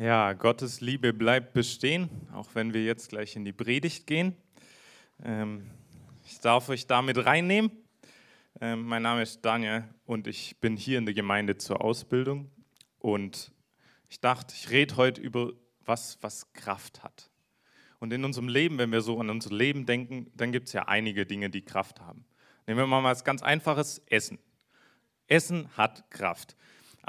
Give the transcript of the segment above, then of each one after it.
Ja, Gottes Liebe bleibt bestehen, auch wenn wir jetzt gleich in die Predigt gehen. Ähm, ich darf euch damit reinnehmen. Ähm, mein Name ist Daniel und ich bin hier in der Gemeinde zur Ausbildung. Und ich dachte, ich rede heute über was, was Kraft hat. Und in unserem Leben, wenn wir so an unser Leben denken, dann gibt es ja einige Dinge, die Kraft haben. Nehmen wir mal was ganz Einfaches, Essen. Essen hat Kraft.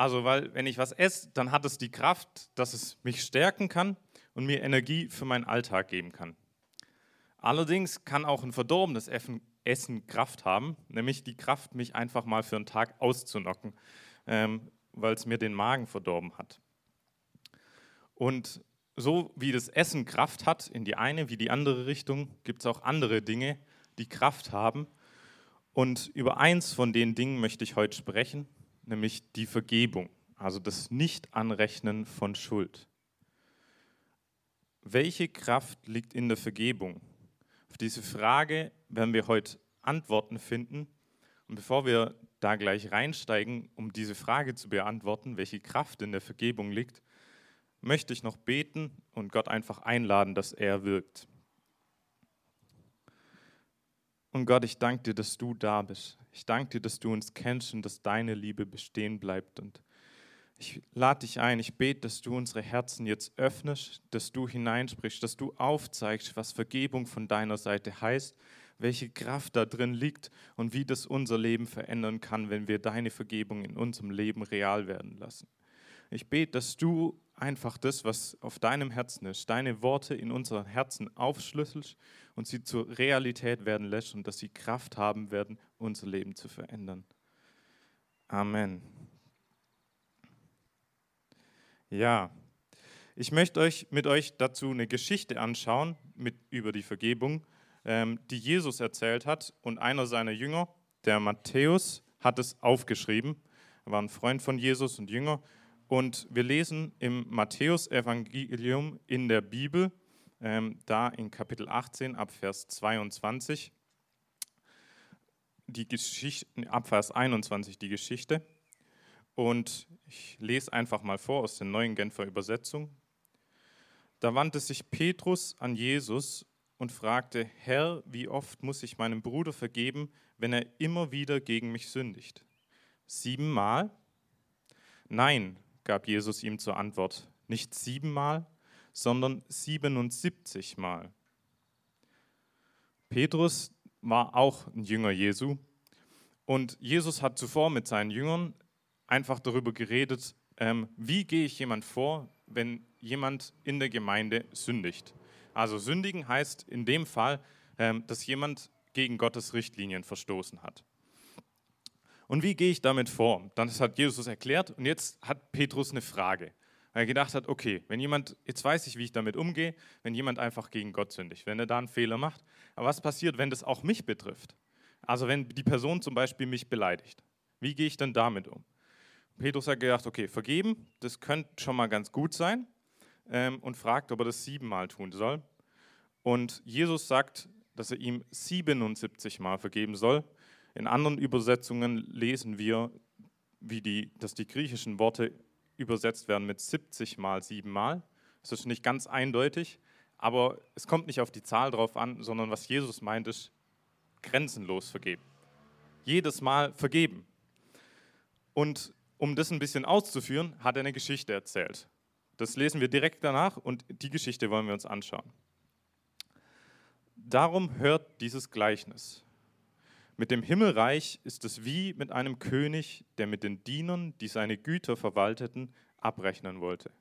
Also, weil wenn ich was esse, dann hat es die Kraft, dass es mich stärken kann und mir Energie für meinen Alltag geben kann. Allerdings kann auch ein verdorbenes Essen Kraft haben, nämlich die Kraft, mich einfach mal für einen Tag auszunocken, ähm, weil es mir den Magen verdorben hat. Und so wie das Essen Kraft hat in die eine wie die andere Richtung, gibt es auch andere Dinge, die Kraft haben. Und über eins von den Dingen möchte ich heute sprechen, nämlich die Vergebung, also das Nicht-Anrechnen von Schuld. Welche Kraft liegt in der Vergebung? Auf diese Frage werden wir heute Antworten finden. Und bevor wir da gleich reinsteigen, um diese Frage zu beantworten, welche Kraft in der Vergebung liegt, möchte ich noch beten und Gott einfach einladen, dass er wirkt. Und Gott, ich danke dir, dass du da bist. Ich danke dir, dass du uns kennst und dass deine Liebe bestehen bleibt. Und ich lade dich ein, ich bete, dass du unsere Herzen jetzt öffnest, dass du hineinsprichst, dass du aufzeigst, was Vergebung von deiner Seite heißt, welche Kraft da drin liegt und wie das unser Leben verändern kann, wenn wir deine Vergebung in unserem Leben real werden lassen. Ich bete, dass du einfach das, was auf deinem Herzen ist, deine Worte in unseren Herzen aufschlüsselst und sie zur Realität werden lässt und dass sie Kraft haben werden, unser Leben zu verändern. Amen. Ja, ich möchte euch mit euch dazu eine Geschichte anschauen mit, über die Vergebung, ähm, die Jesus erzählt hat. Und einer seiner Jünger, der Matthäus, hat es aufgeschrieben. Er war ein Freund von Jesus und Jünger und wir lesen im Matthäus-Evangelium in der Bibel, ähm, da in Kapitel 18 ab Vers 22, die Geschichte, ab Vers 21 die Geschichte. Und ich lese einfach mal vor aus der neuen Genfer Übersetzung. Da wandte sich Petrus an Jesus und fragte, Herr, wie oft muss ich meinem Bruder vergeben, wenn er immer wieder gegen mich sündigt? Siebenmal? Nein, gab Jesus ihm zur Antwort, nicht siebenmal, sondern 77 Mal. Petrus war auch ein Jünger Jesu und Jesus hat zuvor mit seinen Jüngern einfach darüber geredet, ähm, wie gehe ich jemand vor, wenn jemand in der Gemeinde sündigt. Also sündigen heißt in dem Fall, ähm, dass jemand gegen Gottes Richtlinien verstoßen hat. Und wie gehe ich damit vor? Das hat Jesus erklärt und jetzt hat Petrus eine Frage. Weil er gedacht hat, okay, wenn jemand, jetzt weiß ich, wie ich damit umgehe, wenn jemand einfach gegen Gott sündigt, wenn er da einen Fehler macht. Aber was passiert, wenn das auch mich betrifft? Also wenn die Person zum Beispiel mich beleidigt. Wie gehe ich dann damit um? Petrus hat gedacht, okay, vergeben, das könnte schon mal ganz gut sein ähm, und fragt, ob er das siebenmal tun soll. Und Jesus sagt, dass er ihm 77 Mal vergeben soll. In anderen Übersetzungen lesen wir, wie die, dass die griechischen Worte übersetzt werden mit 70 mal 7 mal. Das ist nicht ganz eindeutig, aber es kommt nicht auf die Zahl drauf an, sondern was Jesus meint, ist grenzenlos vergeben. Jedes Mal vergeben. Und um das ein bisschen auszuführen, hat er eine Geschichte erzählt. Das lesen wir direkt danach und die Geschichte wollen wir uns anschauen. Darum hört dieses Gleichnis. Mit dem Himmelreich ist es wie mit einem König, der mit den Dienern, die seine Güter verwalteten, abrechnen wollte.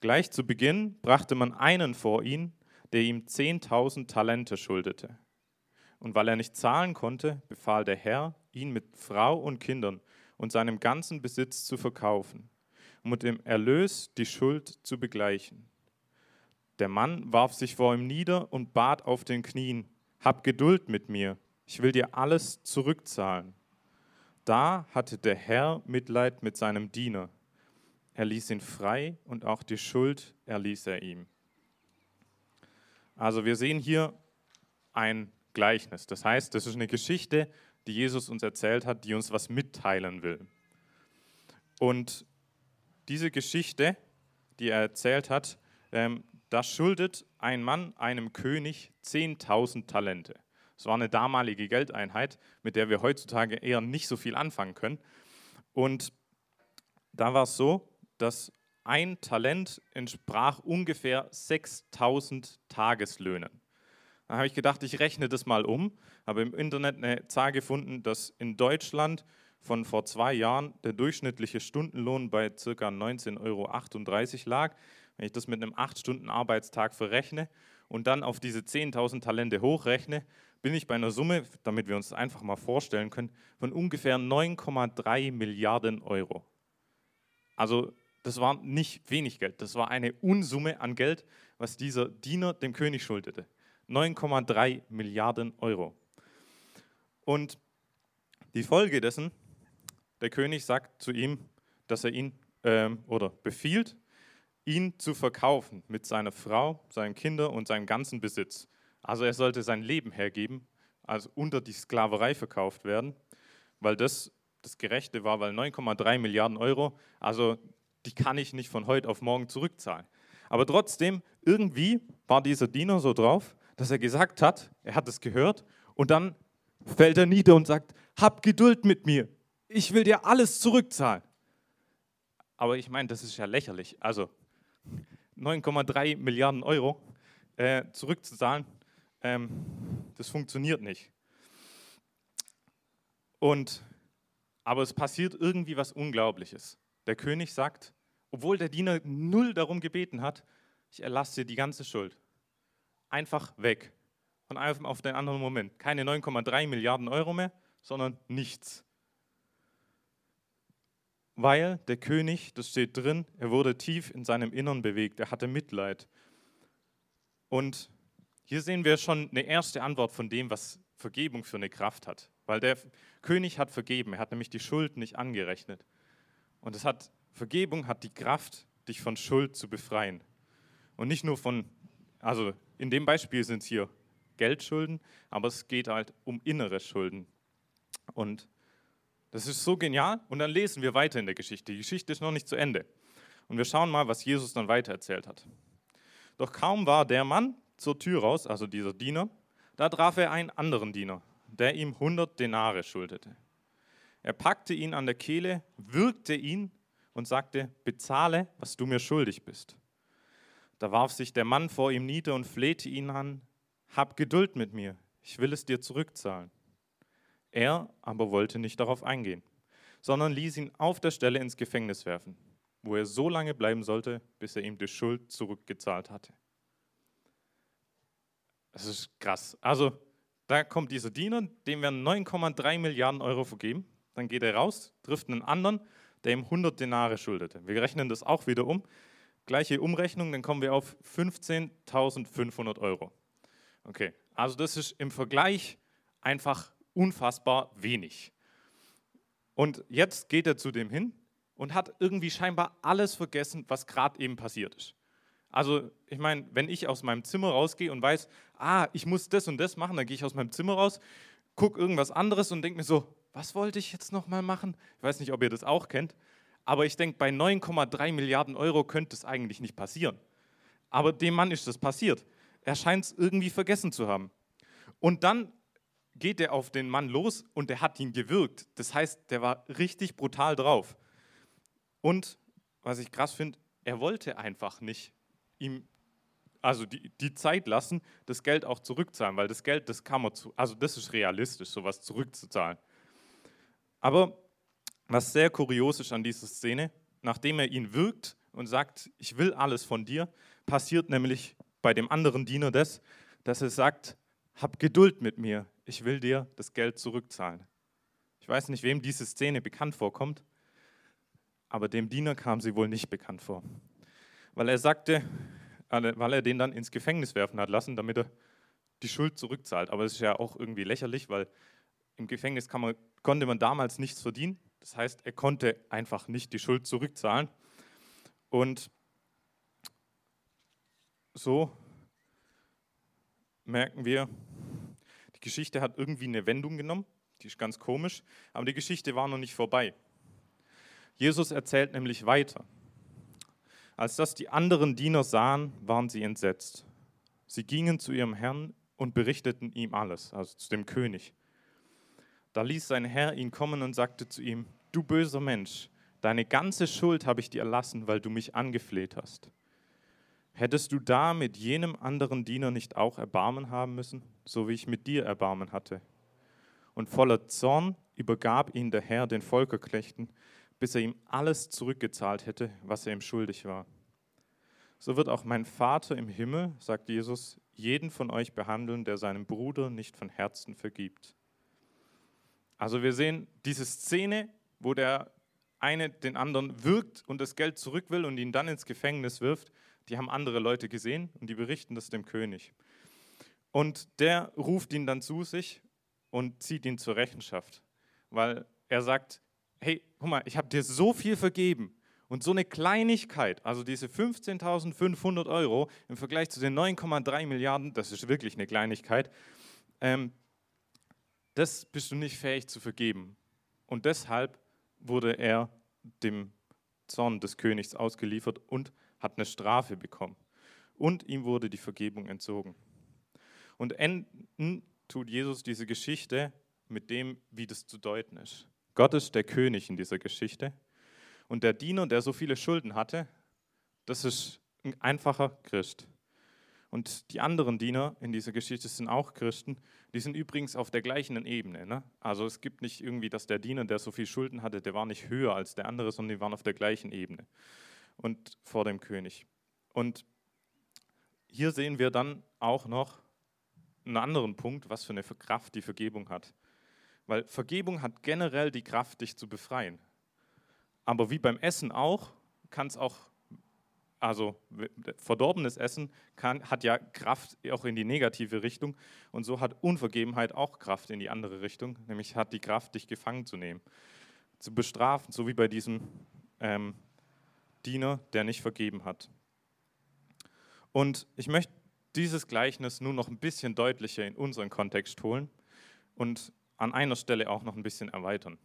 Gleich zu Beginn brachte man einen vor ihn, der ihm 10.000 Talente schuldete. Und weil er nicht zahlen konnte, befahl der Herr, ihn mit Frau und Kindern und seinem ganzen Besitz zu verkaufen, um mit dem Erlös die Schuld zu begleichen. Der Mann warf sich vor ihm nieder und bat auf den Knien, Hab Geduld mit mir, ich will dir alles zurückzahlen. Da hatte der Herr Mitleid mit seinem Diener. Er ließ ihn frei und auch die Schuld erließ er ihm. Also wir sehen hier ein Gleichnis. Das heißt, das ist eine Geschichte, die Jesus uns erzählt hat, die uns was mitteilen will. Und diese Geschichte, die er erzählt hat, ähm, da schuldet ein Mann einem König 10.000 Talente. Das war eine damalige Geldeinheit, mit der wir heutzutage eher nicht so viel anfangen können. Und da war es so, dass ein Talent entsprach ungefähr 6000 Tageslöhnen. Da habe ich gedacht, ich rechne das mal um, habe im Internet eine Zahl gefunden, dass in Deutschland von vor zwei Jahren der durchschnittliche Stundenlohn bei ca. 19,38 Euro lag. Wenn ich das mit einem 8-Stunden-Arbeitstag verrechne und dann auf diese 10.000 Talente hochrechne, bin ich bei einer Summe, damit wir uns einfach mal vorstellen können, von ungefähr 9,3 Milliarden Euro. Also das war nicht wenig Geld, das war eine Unsumme an Geld, was dieser Diener dem König schuldete. 9,3 Milliarden Euro. Und die Folge dessen, der König sagt zu ihm, dass er ihn ähm, oder befiehlt, ihn zu verkaufen mit seiner Frau, seinen Kindern und seinem ganzen Besitz. Also er sollte sein Leben hergeben, also unter die Sklaverei verkauft werden, weil das das Gerechte war, weil 9,3 Milliarden Euro, also die kann ich nicht von heute auf morgen zurückzahlen. Aber trotzdem, irgendwie war dieser Diener so drauf, dass er gesagt hat, er hat es gehört und dann fällt er nieder und sagt, hab Geduld mit mir, ich will dir alles zurückzahlen. Aber ich meine, das ist ja lächerlich. Also 9,3 Milliarden Euro äh, zurückzuzahlen, ähm, das funktioniert nicht. Und, aber es passiert irgendwie was Unglaubliches. Der König sagt, obwohl der Diener null darum gebeten hat, ich erlasse dir die ganze Schuld. Einfach weg. Von einem auf den anderen Moment. Keine 9,3 Milliarden Euro mehr, sondern nichts. Weil der König, das steht drin, er wurde tief in seinem Innern bewegt, er hatte Mitleid. Und hier sehen wir schon eine erste Antwort von dem, was Vergebung für eine Kraft hat. Weil der König hat vergeben, er hat nämlich die Schuld nicht angerechnet. Und es hat, Vergebung hat die Kraft, dich von Schuld zu befreien. Und nicht nur von, also in dem Beispiel sind es hier Geldschulden, aber es geht halt um innere Schulden. Und das ist so genial. Und dann lesen wir weiter in der Geschichte. Die Geschichte ist noch nicht zu Ende. Und wir schauen mal, was Jesus dann weiter erzählt hat. Doch kaum war der Mann zur Tür raus, also dieser Diener, da traf er einen anderen Diener, der ihm 100 Denare schuldete. Er packte ihn an der Kehle, würgte ihn und sagte, bezahle, was du mir schuldig bist. Da warf sich der Mann vor ihm nieder und flehte ihn an, hab Geduld mit mir, ich will es dir zurückzahlen. Er aber wollte nicht darauf eingehen, sondern ließ ihn auf der Stelle ins Gefängnis werfen, wo er so lange bleiben sollte, bis er ihm die Schuld zurückgezahlt hatte. Das ist krass. Also, da kommt dieser Diener, dem werden 9,3 Milliarden Euro vergeben. Dann geht er raus, trifft einen anderen, der ihm 100 Denare schuldete. Wir rechnen das auch wieder um. Gleiche Umrechnung, dann kommen wir auf 15.500 Euro. Okay, also das ist im Vergleich einfach unfassbar wenig. Und jetzt geht er zu dem hin und hat irgendwie scheinbar alles vergessen, was gerade eben passiert ist. Also ich meine, wenn ich aus meinem Zimmer rausgehe und weiß, ah, ich muss das und das machen, dann gehe ich aus meinem Zimmer raus, gucke irgendwas anderes und denke mir so, was wollte ich jetzt nochmal machen? Ich weiß nicht, ob ihr das auch kennt, aber ich denke, bei 9,3 Milliarden Euro könnte es eigentlich nicht passieren. Aber dem Mann ist das passiert. Er scheint es irgendwie vergessen zu haben. Und dann geht er auf den Mann los und der hat ihn gewürgt. Das heißt, der war richtig brutal drauf. Und was ich krass finde, er wollte einfach nicht ihm also die, die Zeit lassen, das Geld auch zurückzahlen, weil das Geld, das kann man zu, also das ist realistisch, sowas zurückzuzahlen. Aber was sehr kurios ist an dieser Szene, nachdem er ihn wirkt und sagt, ich will alles von dir, passiert nämlich bei dem anderen Diener das, dass er sagt, hab Geduld mit mir, ich will dir das Geld zurückzahlen. Ich weiß nicht, wem diese Szene bekannt vorkommt, aber dem Diener kam sie wohl nicht bekannt vor. Weil er sagte, weil er den dann ins Gefängnis werfen hat lassen, damit er die Schuld zurückzahlt. Aber es ist ja auch irgendwie lächerlich, weil im Gefängnis man, konnte man damals nichts verdienen. Das heißt, er konnte einfach nicht die Schuld zurückzahlen. Und so merken wir, die Geschichte hat irgendwie eine Wendung genommen. Die ist ganz komisch, aber die Geschichte war noch nicht vorbei. Jesus erzählt nämlich weiter. Als das die anderen Diener sahen, waren sie entsetzt. Sie gingen zu ihrem Herrn und berichteten ihm alles, also zu dem König. Da ließ sein Herr ihn kommen und sagte zu ihm, du böser Mensch, deine ganze Schuld habe ich dir erlassen, weil du mich angefleht hast. Hättest du da mit jenem anderen Diener nicht auch Erbarmen haben müssen, so wie ich mit dir Erbarmen hatte? Und voller Zorn übergab ihn der Herr den Volkerknechten, bis er ihm alles zurückgezahlt hätte, was er ihm schuldig war. So wird auch mein Vater im Himmel, sagt Jesus, jeden von euch behandeln, der seinem Bruder nicht von Herzen vergibt. Also wir sehen diese Szene, wo der eine den anderen wirkt und das Geld zurück will und ihn dann ins Gefängnis wirft. Die haben andere Leute gesehen und die berichten das dem König. Und der ruft ihn dann zu sich und zieht ihn zur Rechenschaft, weil er sagt, hey, guck mal, ich habe dir so viel vergeben und so eine Kleinigkeit, also diese 15.500 Euro im Vergleich zu den 9,3 Milliarden, das ist wirklich eine Kleinigkeit, ähm, das bist du nicht fähig zu vergeben. Und deshalb wurde er dem Zorn des Königs ausgeliefert und hat eine Strafe bekommen. Und ihm wurde die Vergebung entzogen. Und enden tut Jesus diese Geschichte mit dem, wie das zu deuten ist. Gott ist der König in dieser Geschichte. Und der Diener, der so viele Schulden hatte, das ist ein einfacher Christ. Und die anderen Diener in dieser Geschichte sind auch Christen. Die sind übrigens auf der gleichen Ebene. Ne? Also es gibt nicht irgendwie, dass der Diener, der so viel Schulden hatte, der war nicht höher als der andere, sondern die waren auf der gleichen Ebene und vor dem König. Und hier sehen wir dann auch noch einen anderen Punkt, was für eine Kraft die Vergebung hat. Weil Vergebung hat generell die Kraft, dich zu befreien. Aber wie beim Essen auch, kann es auch also verdorbenes Essen kann, hat ja Kraft auch in die negative Richtung und so hat Unvergebenheit auch Kraft in die andere Richtung, nämlich hat die Kraft, dich gefangen zu nehmen, zu bestrafen, so wie bei diesem ähm, Diener, der nicht vergeben hat. Und ich möchte dieses Gleichnis nur noch ein bisschen deutlicher in unseren Kontext holen und an einer Stelle auch noch ein bisschen erweitern.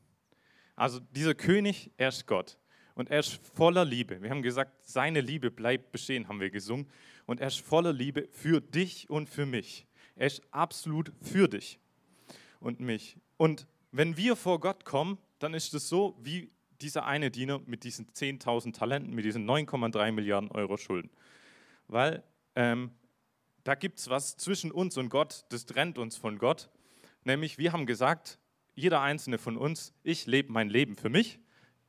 Also dieser König, er ist Gott. Und er ist voller Liebe. Wir haben gesagt, seine Liebe bleibt bestehen, haben wir gesungen. Und er ist voller Liebe für dich und für mich. Er ist absolut für dich und mich. Und wenn wir vor Gott kommen, dann ist es so wie dieser eine Diener mit diesen 10.000 Talenten, mit diesen 9,3 Milliarden Euro Schulden. Weil ähm, da gibt es was zwischen uns und Gott, das trennt uns von Gott. Nämlich, wir haben gesagt, jeder einzelne von uns, ich lebe mein Leben für mich.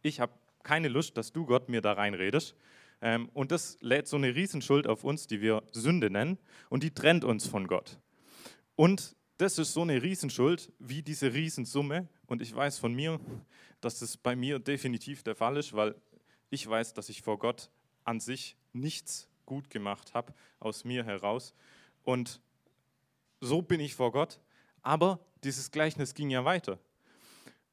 Ich habe keine Lust, dass du Gott mir da reinredest. Ähm, und das lädt so eine Riesenschuld auf uns, die wir Sünde nennen, und die trennt uns von Gott. Und das ist so eine Riesenschuld wie diese Riesensumme. Und ich weiß von mir, dass das bei mir definitiv der Fall ist, weil ich weiß, dass ich vor Gott an sich nichts gut gemacht habe, aus mir heraus. Und so bin ich vor Gott. Aber dieses Gleichnis ging ja weiter.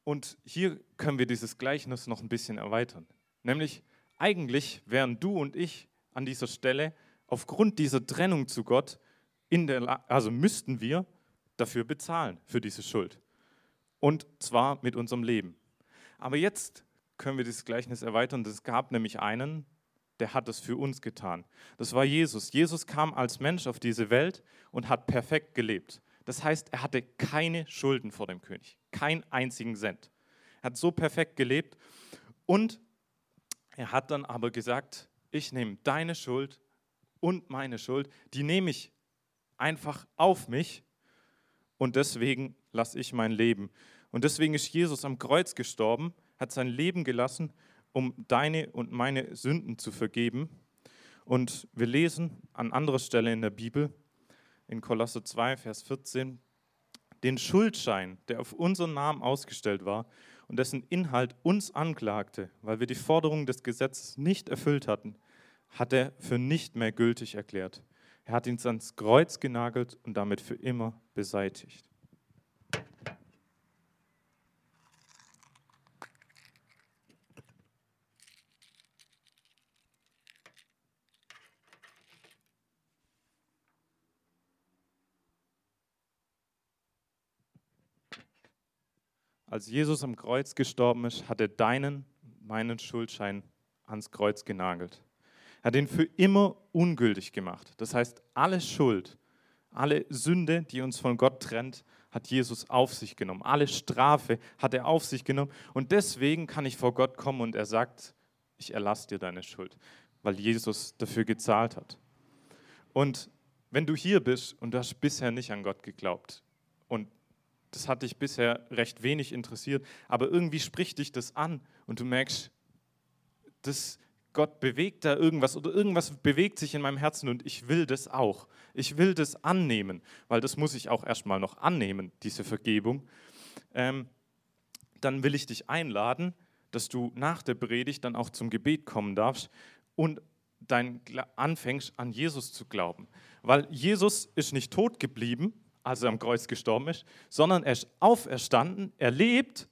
Und hier können wir dieses Gleichnis noch ein bisschen erweitern. Nämlich, eigentlich wären du und ich an dieser Stelle aufgrund dieser Trennung zu Gott, in der, also müssten wir dafür bezahlen, für diese Schuld. Und zwar mit unserem Leben. Aber jetzt können wir dieses Gleichnis erweitern. Es gab nämlich einen, der hat es für uns getan. Das war Jesus. Jesus kam als Mensch auf diese Welt und hat perfekt gelebt. Das heißt, er hatte keine Schulden vor dem König, keinen einzigen Cent. Er hat so perfekt gelebt und er hat dann aber gesagt, ich nehme deine Schuld und meine Schuld, die nehme ich einfach auf mich und deswegen lasse ich mein Leben. Und deswegen ist Jesus am Kreuz gestorben, hat sein Leben gelassen, um deine und meine Sünden zu vergeben. Und wir lesen an anderer Stelle in der Bibel, in Kolosse 2, Vers 14, den Schuldschein, der auf unseren Namen ausgestellt war und dessen Inhalt uns anklagte, weil wir die Forderungen des Gesetzes nicht erfüllt hatten, hat er für nicht mehr gültig erklärt. Er hat ihn ans Kreuz genagelt und damit für immer beseitigt. Als Jesus am Kreuz gestorben ist, hat er deinen, meinen Schuldschein ans Kreuz genagelt. Er hat ihn für immer ungültig gemacht. Das heißt, alle Schuld, alle Sünde, die uns von Gott trennt, hat Jesus auf sich genommen. Alle Strafe hat er auf sich genommen. Und deswegen kann ich vor Gott kommen und er sagt, ich erlasse dir deine Schuld, weil Jesus dafür gezahlt hat. Und wenn du hier bist und du hast bisher nicht an Gott geglaubt das hat dich bisher recht wenig interessiert, aber irgendwie spricht dich das an und du merkst, das, Gott bewegt da irgendwas oder irgendwas bewegt sich in meinem Herzen und ich will das auch. Ich will das annehmen, weil das muss ich auch erstmal noch annehmen, diese Vergebung. Ähm, dann will ich dich einladen, dass du nach der Predigt dann auch zum Gebet kommen darfst und dein anfängst an Jesus zu glauben. Weil Jesus ist nicht tot geblieben, als er am Kreuz gestorben ist, sondern er ist auferstanden, er lebt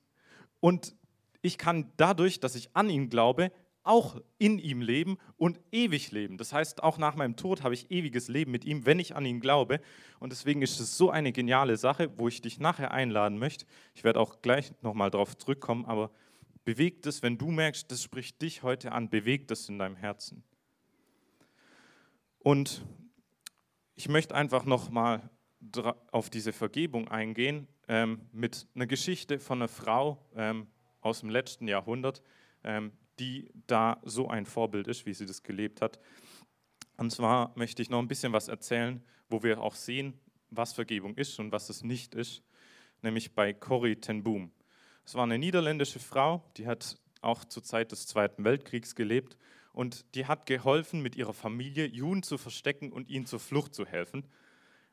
und ich kann dadurch, dass ich an ihn glaube, auch in ihm leben und ewig leben. Das heißt, auch nach meinem Tod habe ich ewiges Leben mit ihm, wenn ich an ihn glaube. Und deswegen ist es so eine geniale Sache, wo ich dich nachher einladen möchte. Ich werde auch gleich nochmal darauf zurückkommen, aber bewegt es, wenn du merkst, das spricht dich heute an, bewegt es in deinem Herzen. Und ich möchte einfach nochmal auf diese Vergebung eingehen ähm, mit einer Geschichte von einer Frau ähm, aus dem letzten Jahrhundert, ähm, die da so ein Vorbild ist, wie sie das gelebt hat. Und zwar möchte ich noch ein bisschen was erzählen, wo wir auch sehen, was Vergebung ist und was es nicht ist, nämlich bei Corrie ten Boom. Es war eine niederländische Frau, die hat auch zur Zeit des Zweiten Weltkriegs gelebt und die hat geholfen, mit ihrer Familie Juden zu verstecken und ihnen zur Flucht zu helfen.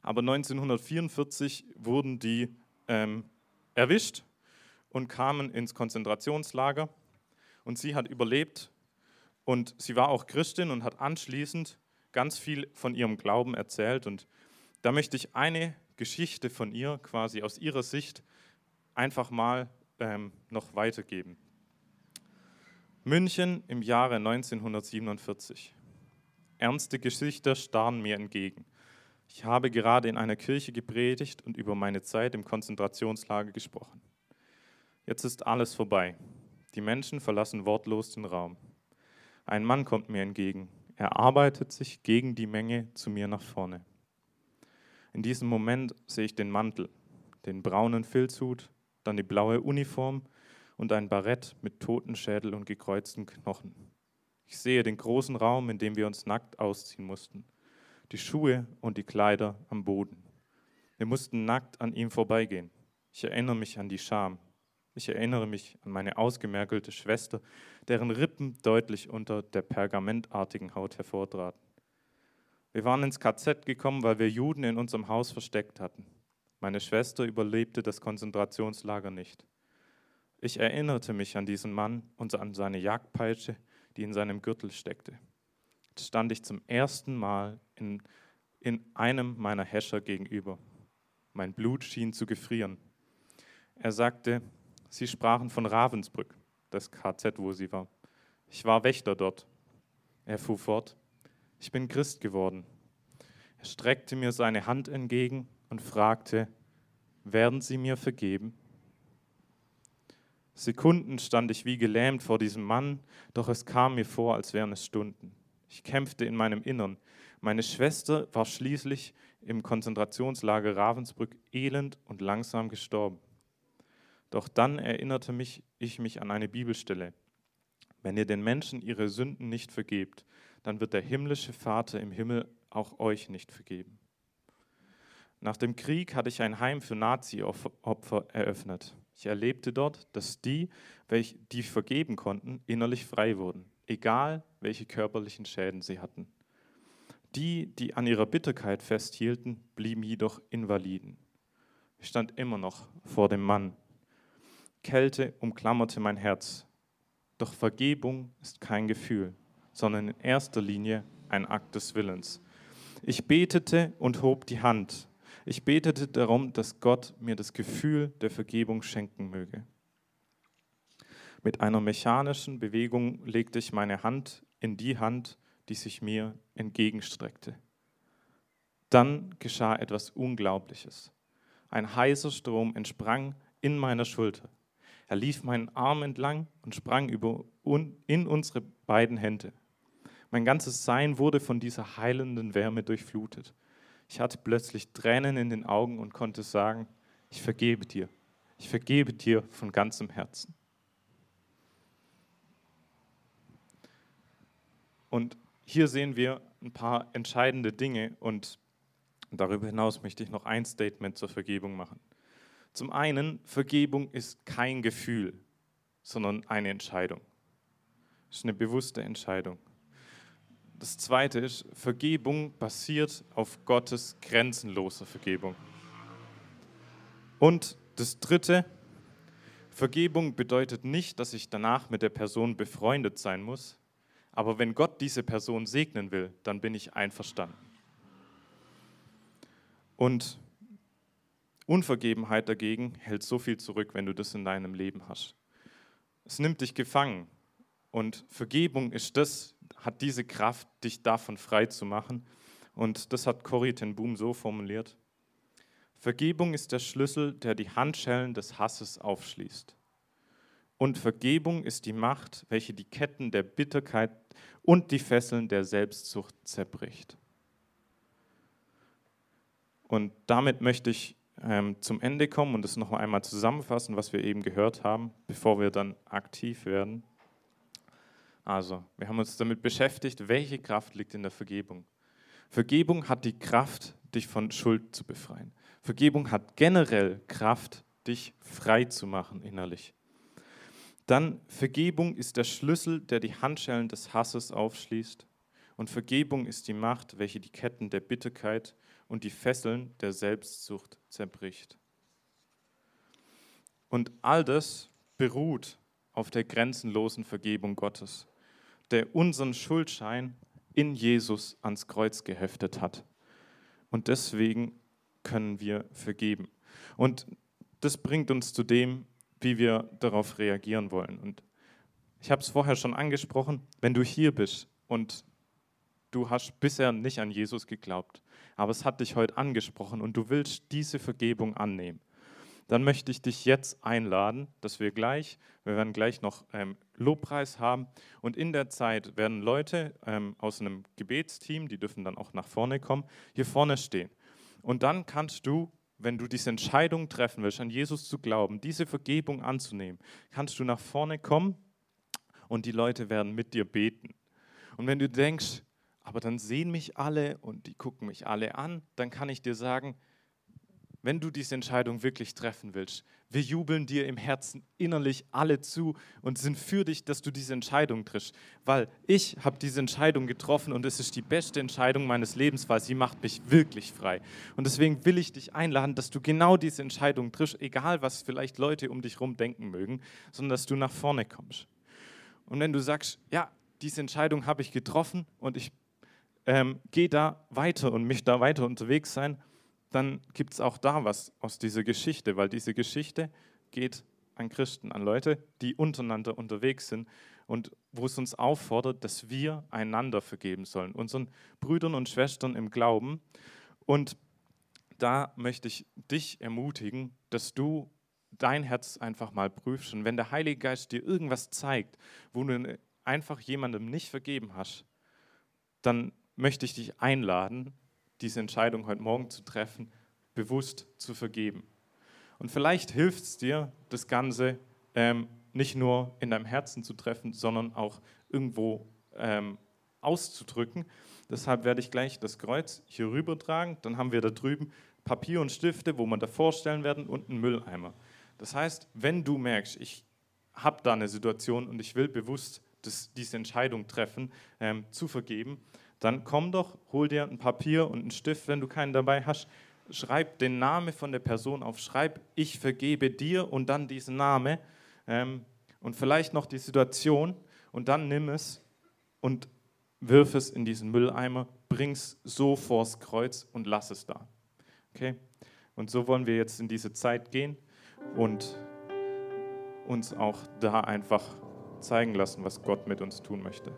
Aber 1944 wurden die ähm, erwischt und kamen ins Konzentrationslager und sie hat überlebt und sie war auch Christin und hat anschließend ganz viel von ihrem Glauben erzählt. Und da möchte ich eine Geschichte von ihr quasi aus ihrer Sicht einfach mal ähm, noch weitergeben. München im Jahre 1947. Ernste Gesichter starren mir entgegen. Ich habe gerade in einer Kirche gepredigt und über meine Zeit im Konzentrationslager gesprochen. Jetzt ist alles vorbei. Die Menschen verlassen wortlos den Raum. Ein Mann kommt mir entgegen. Er arbeitet sich gegen die Menge zu mir nach vorne. In diesem Moment sehe ich den Mantel, den braunen Filzhut, dann die blaue Uniform und ein Barett mit Totenschädel und gekreuzten Knochen. Ich sehe den großen Raum, in dem wir uns nackt ausziehen mussten, die Schuhe und die Kleider am Boden. Wir mussten nackt an ihm vorbeigehen. Ich erinnere mich an die Scham, ich erinnere mich an meine ausgemergelte Schwester, deren Rippen deutlich unter der pergamentartigen Haut hervortraten. Wir waren ins KZ gekommen, weil wir Juden in unserem Haus versteckt hatten. Meine Schwester überlebte das Konzentrationslager nicht. Ich erinnerte mich an diesen Mann und an seine Jagdpeitsche, die in seinem Gürtel steckte. Stand ich zum ersten Mal in, in einem meiner Häscher gegenüber. Mein Blut schien zu gefrieren. Er sagte, Sie sprachen von Ravensbrück, das KZ, wo sie war. Ich war Wächter dort. Er fuhr fort. Ich bin Christ geworden. Er streckte mir seine Hand entgegen und fragte, werden Sie mir vergeben? Sekunden stand ich wie gelähmt vor diesem Mann, doch es kam mir vor, als wären es Stunden. Ich kämpfte in meinem Innern. Meine Schwester war schließlich im Konzentrationslager Ravensbrück elend und langsam gestorben. Doch dann erinnerte mich, ich mich an eine Bibelstelle. Wenn ihr den Menschen ihre Sünden nicht vergebt, dann wird der himmlische Vater im Himmel auch euch nicht vergeben. Nach dem Krieg hatte ich ein Heim für Nazi-Opfer eröffnet. Ich erlebte dort, dass die, welche die vergeben konnten, innerlich frei wurden, egal welche körperlichen Schäden sie hatten. Die, die an ihrer Bitterkeit festhielten, blieben jedoch Invaliden. Ich stand immer noch vor dem Mann, Kälte umklammerte mein Herz. Doch Vergebung ist kein Gefühl, sondern in erster Linie ein Akt des Willens. Ich betete und hob die Hand. Ich betete darum, dass Gott mir das Gefühl der Vergebung schenken möge. Mit einer mechanischen Bewegung legte ich meine Hand in die Hand, die sich mir entgegenstreckte. Dann geschah etwas Unglaubliches. Ein heißer Strom entsprang in meiner Schulter. Er lief meinen Arm entlang und sprang über in unsere beiden Hände. Mein ganzes Sein wurde von dieser heilenden Wärme durchflutet. Ich hatte plötzlich Tränen in den Augen und konnte sagen, ich vergebe dir. Ich vergebe dir von ganzem Herzen. Und hier sehen wir ein paar entscheidende Dinge und darüber hinaus möchte ich noch ein Statement zur Vergebung machen. Zum einen, Vergebung ist kein Gefühl, sondern eine Entscheidung. Es ist eine bewusste Entscheidung. Das zweite ist, Vergebung basiert auf Gottes grenzenloser Vergebung. Und das dritte, Vergebung bedeutet nicht, dass ich danach mit der Person befreundet sein muss, aber wenn Gott diese Person segnen will, dann bin ich einverstanden. Und Unvergebenheit dagegen hält so viel zurück, wenn du das in deinem Leben hast. Es nimmt dich gefangen. Und Vergebung ist das, hat diese Kraft, dich davon frei zu machen. Und das hat Corrie ten Boom so formuliert. Vergebung ist der Schlüssel, der die Handschellen des Hasses aufschließt. Und Vergebung ist die Macht, welche die Ketten der Bitterkeit und die Fesseln der Selbstsucht zerbricht. Und damit möchte ich ähm, zum Ende kommen und es noch einmal zusammenfassen, was wir eben gehört haben, bevor wir dann aktiv werden. Also, wir haben uns damit beschäftigt, welche Kraft liegt in der Vergebung. Vergebung hat die Kraft, dich von Schuld zu befreien. Vergebung hat generell Kraft, dich frei zu machen innerlich. Dann Vergebung ist der Schlüssel, der die Handschellen des Hasses aufschließt. Und Vergebung ist die Macht, welche die Ketten der Bitterkeit und die Fesseln der Selbstsucht zerbricht. Und all das beruht auf der grenzenlosen Vergebung Gottes, der unseren Schuldschein in Jesus ans Kreuz geheftet hat. Und deswegen können wir vergeben. Und das bringt uns zu dem, wie wir darauf reagieren wollen. Und ich habe es vorher schon angesprochen, wenn du hier bist und du hast bisher nicht an Jesus geglaubt, aber es hat dich heute angesprochen und du willst diese Vergebung annehmen, dann möchte ich dich jetzt einladen, dass wir gleich, wir werden gleich noch ähm, Lobpreis haben und in der Zeit werden Leute ähm, aus einem Gebetsteam, die dürfen dann auch nach vorne kommen, hier vorne stehen. Und dann kannst du wenn du diese Entscheidung treffen willst, an Jesus zu glauben, diese Vergebung anzunehmen, kannst du nach vorne kommen und die Leute werden mit dir beten. Und wenn du denkst, aber dann sehen mich alle und die gucken mich alle an, dann kann ich dir sagen, wenn du diese Entscheidung wirklich treffen willst, wir jubeln dir im Herzen innerlich alle zu und sind für dich, dass du diese Entscheidung triffst. Weil ich habe diese Entscheidung getroffen und es ist die beste Entscheidung meines Lebens, weil sie macht mich wirklich frei. Und deswegen will ich dich einladen, dass du genau diese Entscheidung triffst, egal was vielleicht Leute um dich herum denken mögen, sondern dass du nach vorne kommst. Und wenn du sagst, ja, diese Entscheidung habe ich getroffen und ich ähm, gehe da weiter und mich da weiter unterwegs sein, dann gibt es auch da was aus dieser Geschichte, weil diese Geschichte geht an Christen, an Leute, die untereinander unterwegs sind und wo es uns auffordert, dass wir einander vergeben sollen, unseren Brüdern und Schwestern im Glauben. Und da möchte ich dich ermutigen, dass du dein Herz einfach mal prüfst. Und wenn der Heilige Geist dir irgendwas zeigt, wo du einfach jemandem nicht vergeben hast, dann möchte ich dich einladen, diese Entscheidung heute Morgen zu treffen, bewusst zu vergeben. Und vielleicht hilft es dir, das Ganze ähm, nicht nur in deinem Herzen zu treffen, sondern auch irgendwo ähm, auszudrücken. Deshalb werde ich gleich das Kreuz hier rüber tragen. Dann haben wir da drüben Papier und Stifte, wo man da vorstellen werden und einen Mülleimer. Das heißt, wenn du merkst, ich habe da eine Situation und ich will bewusst das, diese Entscheidung treffen, ähm, zu vergeben, dann komm doch, hol dir ein Papier und einen Stift, wenn du keinen dabei hast, schreib den Namen von der Person auf, schreib, ich vergebe dir und dann diesen Namen ähm, und vielleicht noch die Situation und dann nimm es und wirf es in diesen Mülleimer, bring es so vors Kreuz und lass es da. Okay? Und so wollen wir jetzt in diese Zeit gehen und uns auch da einfach zeigen lassen, was Gott mit uns tun möchte.